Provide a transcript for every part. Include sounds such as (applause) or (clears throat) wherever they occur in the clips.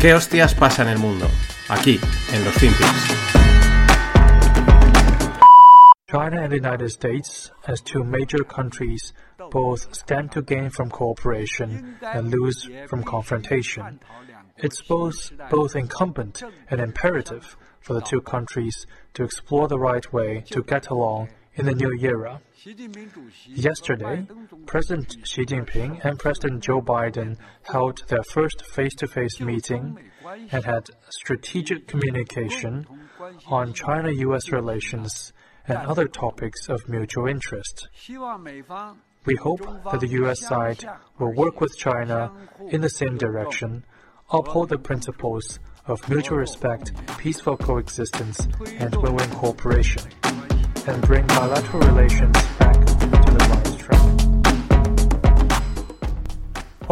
¿Qué hostias pasa en el mundo? Aquí, en los FinPix. China and the United States, as two major countries, both stand to gain from cooperation and lose from confrontation. It's both, both incumbent and imperative for the two countries to explore the right way to get along in the new era. Uh, yesterday, President Xi Jinping and President Joe Biden held their first face to face meeting and had strategic communication on China US relations and other topics of mutual interest. We hope that the US side will work with China in the same direction, uphold the principles of mutual respect, peaceful coexistence, and win win cooperation, and bring bilateral relations back to the.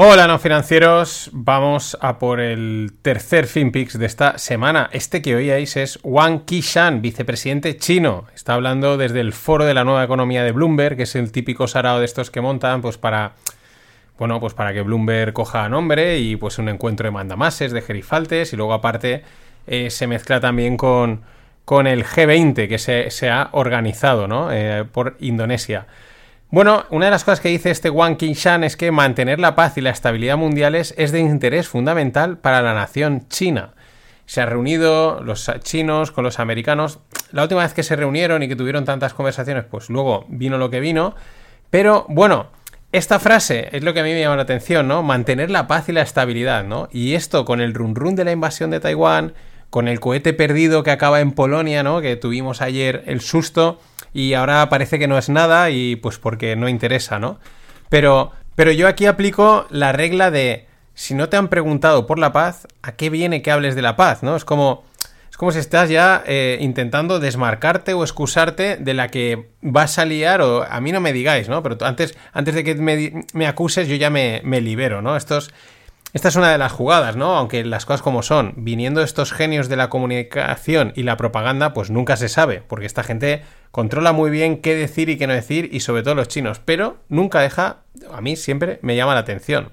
Hola, no financieros. Vamos a por el tercer FinPix de esta semana. Este que oíais es Wang Qishan, vicepresidente chino. Está hablando desde el foro de la nueva economía de Bloomberg, que es el típico sarao de estos que montan, pues para. Bueno, pues para que Bloomberg coja nombre y pues un encuentro de mandamases, de gerifaltes, y luego aparte eh, se mezcla también con, con el G20 que se, se ha organizado, ¿no? Eh, por Indonesia. Bueno, una de las cosas que dice este Wang Qingshan es que mantener la paz y la estabilidad mundiales es de interés fundamental para la nación china. Se han reunido los chinos con los americanos. La última vez que se reunieron y que tuvieron tantas conversaciones, pues luego vino lo que vino. Pero bueno, esta frase es lo que a mí me llama la atención, ¿no? Mantener la paz y la estabilidad, ¿no? Y esto con el run run de la invasión de Taiwán, con el cohete perdido que acaba en Polonia, ¿no? Que tuvimos ayer el susto y ahora parece que no es nada y pues porque no interesa, ¿no? Pero, pero yo aquí aplico la regla de si no te han preguntado por la paz, ¿a qué viene que hables de la paz, ¿no? Es como, es como si estás ya eh, intentando desmarcarte o excusarte de la que vas a liar o a mí no me digáis, ¿no? Pero antes, antes de que me, me acuses yo ya me, me libero, ¿no? Estos esta es una de las jugadas, ¿no? Aunque las cosas como son, viniendo estos genios de la comunicación y la propaganda, pues nunca se sabe, porque esta gente controla muy bien qué decir y qué no decir, y sobre todo los chinos, pero nunca deja, a mí siempre me llama la atención.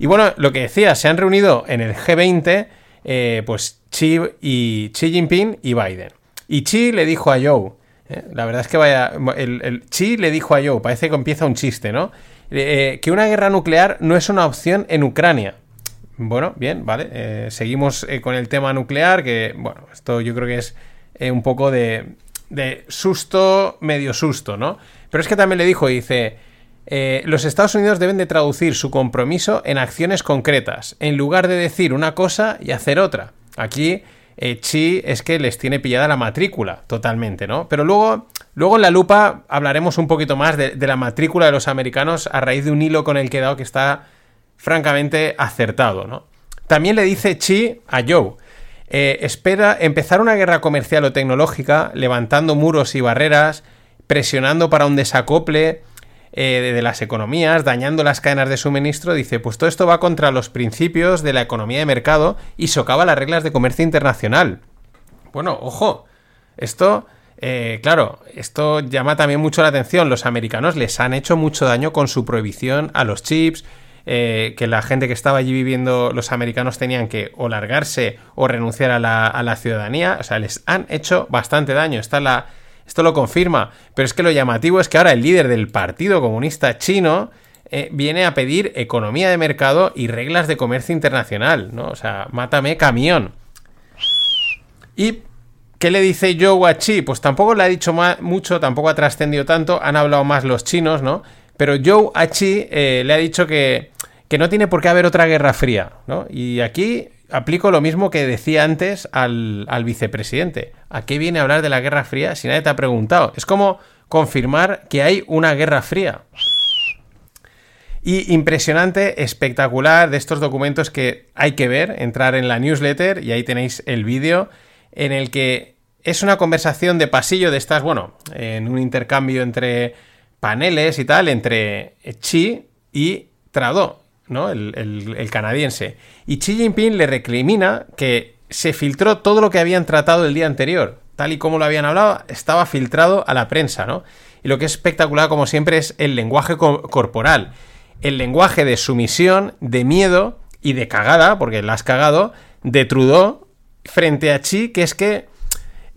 Y bueno, lo que decía, se han reunido en el G20, eh, pues Xi, y Xi Jinping y Biden. Y Xi le dijo a Joe, eh, la verdad es que vaya, el, el Xi le dijo a Joe, parece que empieza un chiste, ¿no? Eh, que una guerra nuclear no es una opción en Ucrania. Bueno, bien, vale. Eh, seguimos eh, con el tema nuclear, que, bueno, esto yo creo que es eh, un poco de, de susto, medio susto, ¿no? Pero es que también le dijo, dice, eh, los Estados Unidos deben de traducir su compromiso en acciones concretas, en lugar de decir una cosa y hacer otra. Aquí eh, Chi es que les tiene pillada la matrícula totalmente, ¿no? Pero luego, luego en la lupa hablaremos un poquito más de, de la matrícula de los americanos a raíz de un hilo con el que he dado que está francamente acertado, ¿no? También le dice Chi a Joe, eh, espera empezar una guerra comercial o tecnológica, levantando muros y barreras, presionando para un desacople eh, de, las economías, dañando las cadenas de suministro, dice, pues todo esto va contra los principios de la economía de mercado y socava las reglas de comercio internacional. Bueno, ojo, esto, eh, claro, esto llama también mucho la atención. Los americanos les han hecho mucho daño con su prohibición a los chips, eh, que la gente que estaba allí viviendo, los americanos tenían que o largarse o renunciar a la, a la ciudadanía. O sea, les han hecho bastante daño. Está la, esto lo confirma. Pero es que lo llamativo es que ahora el líder del Partido Comunista Chino eh, viene a pedir economía de mercado y reglas de comercio internacional, ¿no? O sea, mátame camión. ¿Y qué le dice Joe a Chi? Pues tampoco le ha dicho mucho, tampoco ha trascendido tanto, han hablado más los chinos, ¿no? Pero Joe a eh, le ha dicho que, que no tiene por qué haber otra guerra fría, ¿no? Y aquí aplico lo mismo que decía antes al, al, vicepresidente. ¿A qué viene a hablar de la Guerra Fría si nadie te ha preguntado? Es como confirmar que hay una Guerra Fría. Y impresionante, espectacular de estos documentos que hay que ver, entrar en la newsletter y ahí tenéis el vídeo en el que es una conversación de pasillo de estas, bueno, en un intercambio entre paneles y tal, entre Chi y Trado, ¿no? El, el, canadiense. Y Xi Jinping le recrimina que se filtró todo lo que habían tratado el día anterior. Tal y como lo habían hablado, estaba filtrado a la prensa, ¿no? Y lo que es espectacular, como siempre, es el lenguaje co corporal. El lenguaje de sumisión, de miedo y de cagada, porque la has cagado, de Trudeau frente a Chi, que es que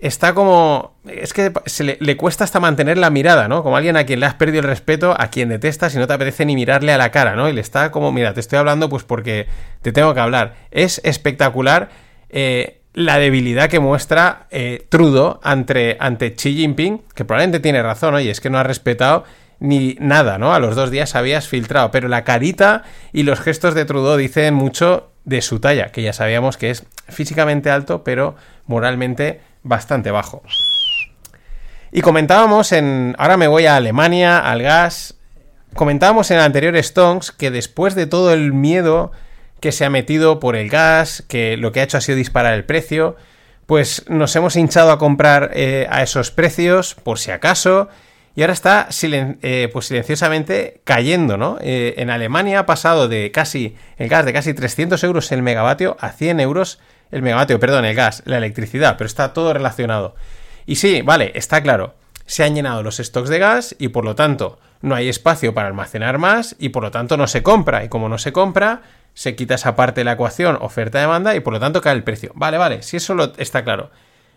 está como. Es que se le, cuesta hasta mantener la mirada, ¿no? Como alguien a quien le has perdido el respeto, a quien detestas y no te apetece ni mirarle a la cara, ¿no? Y le está como, mira, te estoy hablando pues porque te tengo que hablar. Es espectacular eh, la debilidad que muestra eh, Trudeau ante, ante Xi Jinping, que probablemente tiene razón, oye, es que no ha respetado ni nada, ¿no? A los dos días habías filtrado, pero la carita y los gestos de Trudeau dicen mucho de su talla, que ya sabíamos que es físicamente alto, pero moralmente bastante bajo. Y comentábamos en. Ahora me voy a Alemania, al gas. Comentábamos en el anterior que después de todo el miedo que se ha metido por el gas, que lo que ha hecho ha sido disparar el precio, pues nos hemos hinchado a comprar eh, a esos precios por si acaso y ahora está eh, pues silenciosamente cayendo, ¿no? Eh, en Alemania ha pasado de casi el gas de casi 300 euros el megavatio a 100 euros el megavatio, perdón, el gas, la electricidad, pero está todo relacionado. Y sí, vale, está claro, se han llenado los stocks de gas y por lo tanto no hay espacio para almacenar más y por lo tanto no se compra. Y como no se compra, se quita esa parte de la ecuación oferta-demanda y por lo tanto cae el precio. Vale, vale, si eso lo, está claro.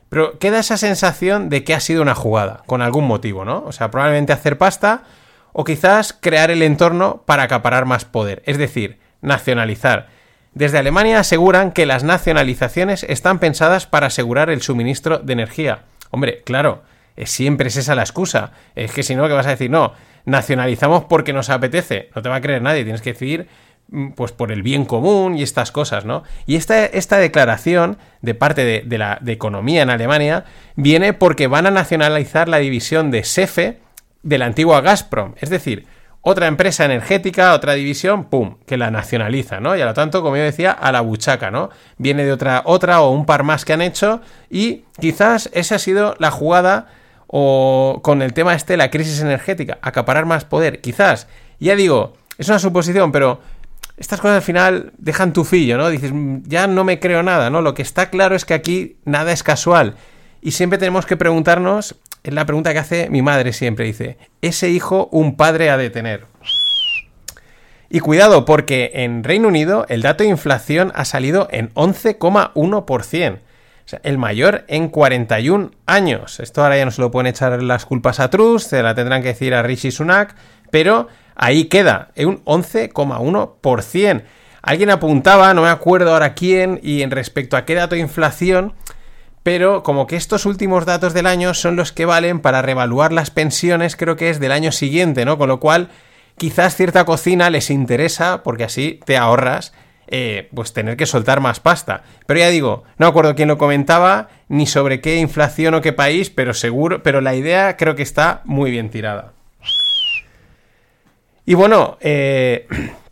Pero queda esa sensación de que ha sido una jugada, con algún motivo, ¿no? O sea, probablemente hacer pasta o quizás crear el entorno para acaparar más poder, es decir, nacionalizar. Desde Alemania aseguran que las nacionalizaciones están pensadas para asegurar el suministro de energía. Hombre, claro, siempre es esa la excusa. Es que si no, ¿qué vas a decir? No, nacionalizamos porque nos apetece. No te va a creer nadie. Tienes que decir, mm, pues por el bien común y estas cosas, ¿no? Y esta, esta declaración de parte de, la de economía en Alemania viene porque van a nacionalizar la división de SEFE de la antigua Gazprom. Es decir, otra empresa energética, otra división, ¡pum!, que la nacionaliza, ¿no? Y a lo tanto, como yo decía, a la buchaca, ¿no? Viene de otra, otra o un par más que han hecho y quizás esa ha sido la jugada o con el tema este, la crisis energética, acaparar más poder, quizás. Ya digo, es una suposición, pero estas cosas al final dejan tu fillo, ¿no? Dices, mm, ya no me creo nada, ¿no? Lo que está claro es que aquí nada es casual. Y siempre tenemos que preguntarnos es la pregunta que hace mi madre siempre. Dice, ¿ese hijo un padre ha de tener? Y cuidado, porque en Reino Unido el dato de inflación ha salido en 11,1%. O sea, el mayor en 41 años. Esto ahora ya no se lo pueden echar las culpas a Truss, se la tendrán que decir a Rishi Sunak, pero ahí queda, en un 11,1%. Alguien apuntaba, no me acuerdo ahora quién, y en respecto a qué dato de inflación, pero como que estos últimos datos del año son los que valen para revaluar las pensiones, creo que es del año siguiente, ¿no? Con lo cual, quizás cierta cocina les interesa, porque así te ahorras, eh, pues tener que soltar más pasta. Pero ya digo, no acuerdo quién lo comentaba, ni sobre qué inflación o qué país, pero seguro, pero la idea creo que está muy bien tirada. Y bueno, eh (clears throat)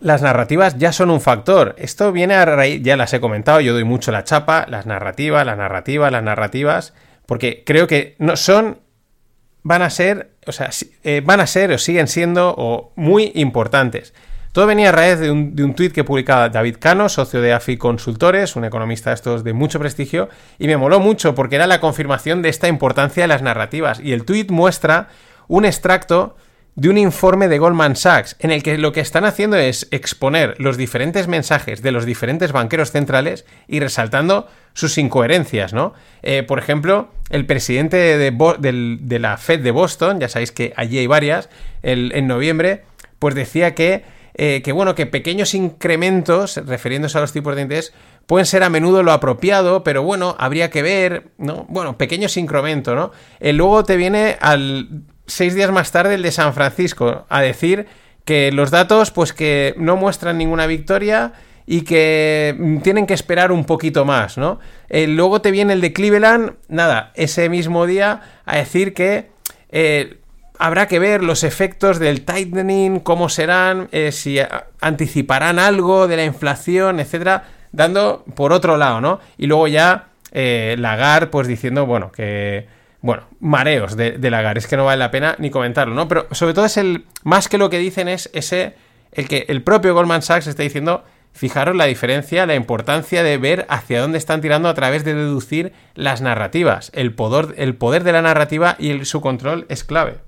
las narrativas ya son un factor. Esto viene a raíz, ya las he comentado, yo doy mucho la chapa, las narrativas, las narrativas, las narrativas, porque creo que no son, van a ser, o sea, eh, van a ser o siguen siendo o muy importantes. Todo venía a raíz de un, de un tuit que publicaba David Cano, socio de AFI Consultores, un economista de estos de mucho prestigio, y me moló mucho porque era la confirmación de esta importancia de las narrativas. Y el tuit muestra un extracto de un informe de Goldman Sachs en el que lo que están haciendo es exponer los diferentes mensajes de los diferentes banqueros centrales y resaltando sus incoherencias, ¿no? Eh, por ejemplo, el presidente de, la Fed de Boston, ya sabéis que allí hay varias, en noviembre, pues decía que, eh, que, bueno, que pequeños incrementos, refiriéndose a los tipos de interés, pueden ser a menudo lo apropiado, pero bueno, habría que ver, ¿no? Bueno, pequeños incrementos, ¿no? Eh, luego te viene al seis días más tarde el de San Francisco a decir que los datos pues que no muestran ninguna victoria y que tienen que esperar un poquito más, ¿no? Eh, luego te viene el de Cleveland, nada, ese mismo día a decir que eh, habrá que ver los efectos del tightening, cómo serán, eh, si anticiparán algo de la inflación, etcétera, dando por otro lado, ¿no? Y luego ya Lagarde, pues diciendo, bueno, que bueno, mareos de, de, Lagar, es que no vale la pena ni comentarlo, ¿no? Pero sobre todo es el, más que lo que dicen es ese, el que el propio Goldman Sachs está diciendo, fijaros la diferencia, la importancia de ver hacia dónde están tirando a través de deducir las narrativas. El poder, el poder de la narrativa y su control es clave.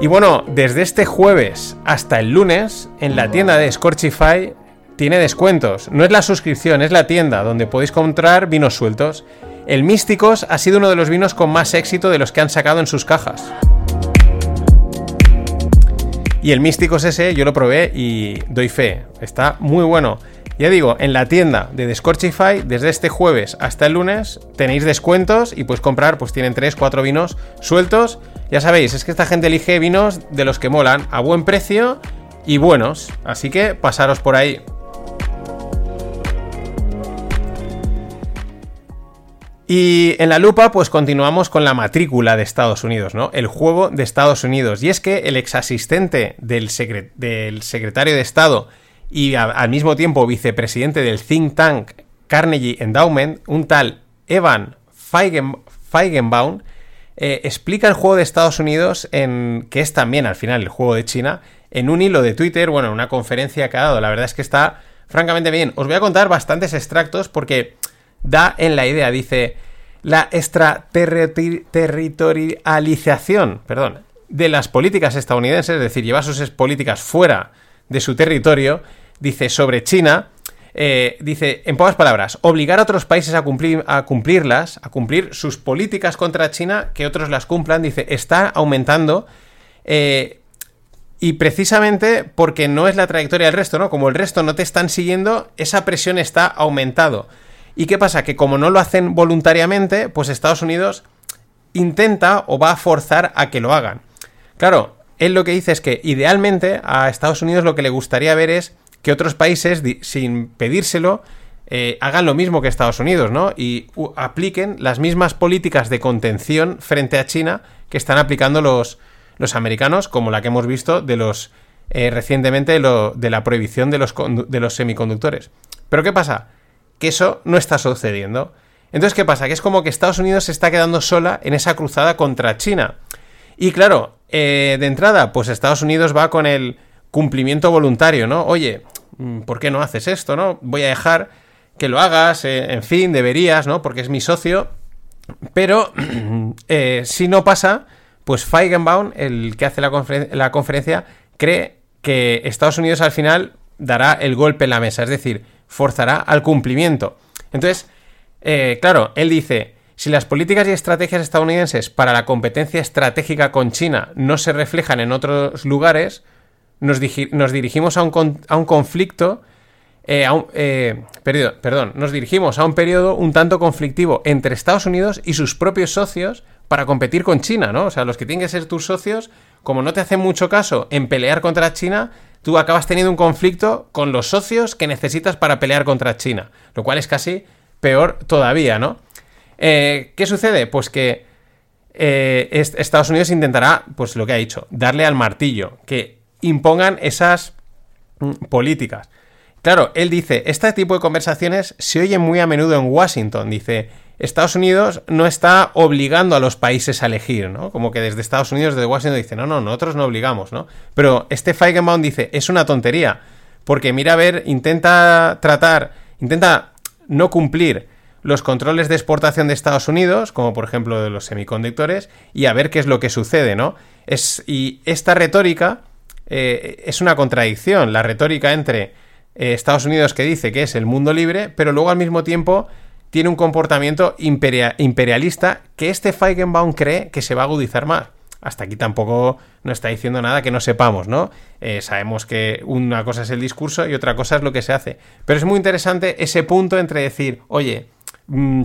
Y bueno, desde este jueves hasta el lunes, en la tienda de Scorchify tiene descuentos. No es la suscripción, es la tienda donde podéis comprar vinos sueltos. El Místicos ha sido uno de los vinos con más éxito de los que han sacado en sus cajas. Y el Místicos ese yo lo probé y doy fe. Está muy bueno. Ya digo, en la tienda de Scorchify, desde este jueves hasta el lunes, tenéis descuentos y puedes comprar, pues tienen 3, 4 vinos sueltos. Ya sabéis, es que esta gente elige vinos de los que molan, a buen precio y buenos. Así que pasaros por ahí. Y en la lupa, pues continuamos con la matrícula de Estados Unidos, ¿no? El juego de Estados Unidos. Y es que el exasistente del, del secretario de Estado y al mismo tiempo vicepresidente del think tank Carnegie Endowment, un tal Evan Feigenbaum, eh, explica el juego de Estados Unidos en que es también al final el juego de China en un hilo de Twitter, bueno, en una conferencia que ha dado. La verdad es que está francamente bien. Os voy a contar bastantes extractos porque da en la idea, dice, la extraterritorialización, perdón, de las políticas estadounidenses, es decir, llevar sus políticas fuera de su territorio, dice sobre China, eh, dice, en pocas palabras, obligar a otros países a, cumplir, a cumplirlas, a cumplir sus políticas contra China, que otros las cumplan, dice, está aumentando. Eh, y precisamente porque no es la trayectoria del resto, ¿no? Como el resto no te están siguiendo, esa presión está aumentado. ¿Y qué pasa? Que como no lo hacen voluntariamente, pues Estados Unidos intenta o va a forzar a que lo hagan. Claro, él lo que dice es que idealmente a Estados Unidos lo que le gustaría ver es que otros países, sin pedírselo, eh, hagan lo mismo que Estados Unidos, ¿no? Y apliquen las mismas políticas de contención frente a China que están aplicando los, los americanos, como la que hemos visto de los eh, recientemente de la prohibición de los, de los semiconductores. Pero ¿qué pasa? Que eso no está sucediendo. Entonces, ¿qué pasa? Que es como que Estados Unidos se está quedando sola en esa cruzada contra China. Y claro, eh, de entrada, pues Estados Unidos va con el cumplimiento voluntario, ¿no? Oye, mm, ¿por qué no haces esto, no? Voy a dejar que lo hagas, eh, en fin, deberías, ¿no? Porque es mi socio. Pero (clears throat) eh, si no pasa, pues Feigenbaum, el que hace la, la conferencia, cree que Estados Unidos al final dará el golpe en la mesa, es decir, forzará al cumplimiento. Entonces, claro, él dice, si las políticas y estrategias estadounidenses para la competencia estratégica con China no se reflejan en otros lugares, nos, dirigimos a un, a un conflicto, eh, eh, perdón, nos dirigimos a un periodo un tanto conflictivo entre Estados Unidos y sus propios socios para competir con China, ¿no? O sea, los que tienen que ser tus socios, como no te hacen mucho caso en pelear contra China, tú acabas teniendo un conflicto con los socios que necesitas para pelear contra China, lo cual es casi peor todavía, ¿no? Eh, ¿Qué sucede? Pues que eh, Estados Unidos intentará, pues lo que ha dicho, darle al martillo, que impongan esas mm, políticas. Claro, él dice, este tipo de conversaciones se oyen muy a menudo en Washington, dice, Estados Unidos no está obligando a los países a elegir, ¿no? Como que desde Estados Unidos, desde Washington, dice, no, no, nosotros no obligamos, ¿no? Pero este Feigenbaum dice, es una tontería, porque mira a ver, intenta tratar, intenta no cumplir los controles de exportación de Estados Unidos, como por ejemplo de los semiconductores, y a ver qué es lo que sucede, ¿no? Es, y esta retórica eh, es una contradicción, la retórica entre eh, Estados Unidos que dice que es el mundo libre, pero luego al mismo tiempo tiene un comportamiento imperialista que este Feigenbaum cree que se va a agudizar más. Hasta aquí tampoco no está diciendo nada que no sepamos, ¿no? Eh, sabemos que una cosa es el discurso y otra cosa es lo que se hace. Pero es muy interesante ese punto entre decir, oye, Mm,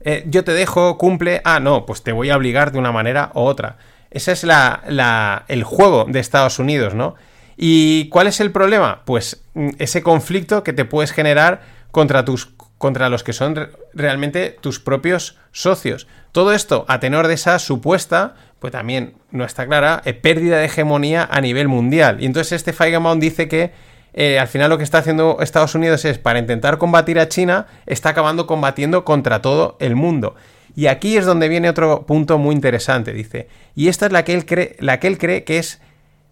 eh, yo te dejo, cumple, ah, no, pues te voy a obligar de una manera u otra. Ese es la, el juego de Estados Unidos, ¿no? ¿Y cuál es el problema? Pues mm, ese conflicto que te puedes generar contra tus contra los que son realmente tus propios socios. Todo esto a tenor de esa supuesta, pues también no está clara, eh, pérdida de hegemonía a nivel mundial. Y entonces este Feigenbaum dice que eh, al final lo que está haciendo Estados Unidos es, para intentar combatir a China, está acabando combatiendo contra todo el mundo. Y aquí es donde viene otro punto muy interesante, dice. Y esta es la que él cree, la que él cree que es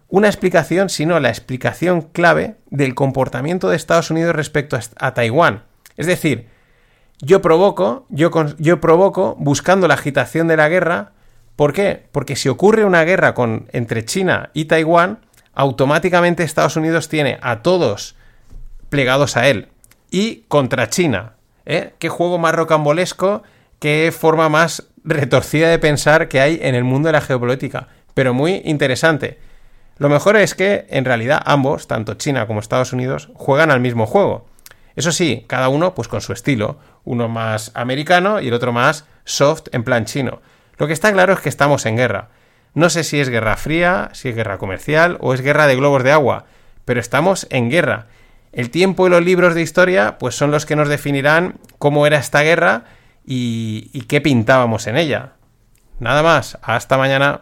una explicación, sino la explicación clave del comportamiento de Estados Unidos respecto a, Taiwán. Es decir, yo provoco, yo, yo provoco, buscando la agitación de la guerra, ¿Por qué? Porque si ocurre una guerra con, entre China y Taiwán, automáticamente Estados Unidos tiene a todos plegados a él. Y contra China. ¿eh? ¿Qué juego más rocambolesco? ¿Qué forma más retorcida de pensar que hay en el mundo de la geopolítica? Pero muy interesante. Lo mejor es que, en realidad, ambos, tanto China como Estados Unidos, juegan al mismo juego. Eso sí, cada uno pues con su estilo, uno más americano y el otro más soft en plan chino. Lo que está claro es que estamos en guerra. No sé si es guerra fría, si es guerra comercial o es guerra de globos de agua, pero estamos en guerra. El tiempo y los libros de historia pues son los que nos definirán cómo era esta guerra y, y qué pintábamos en ella. Nada más, hasta mañana.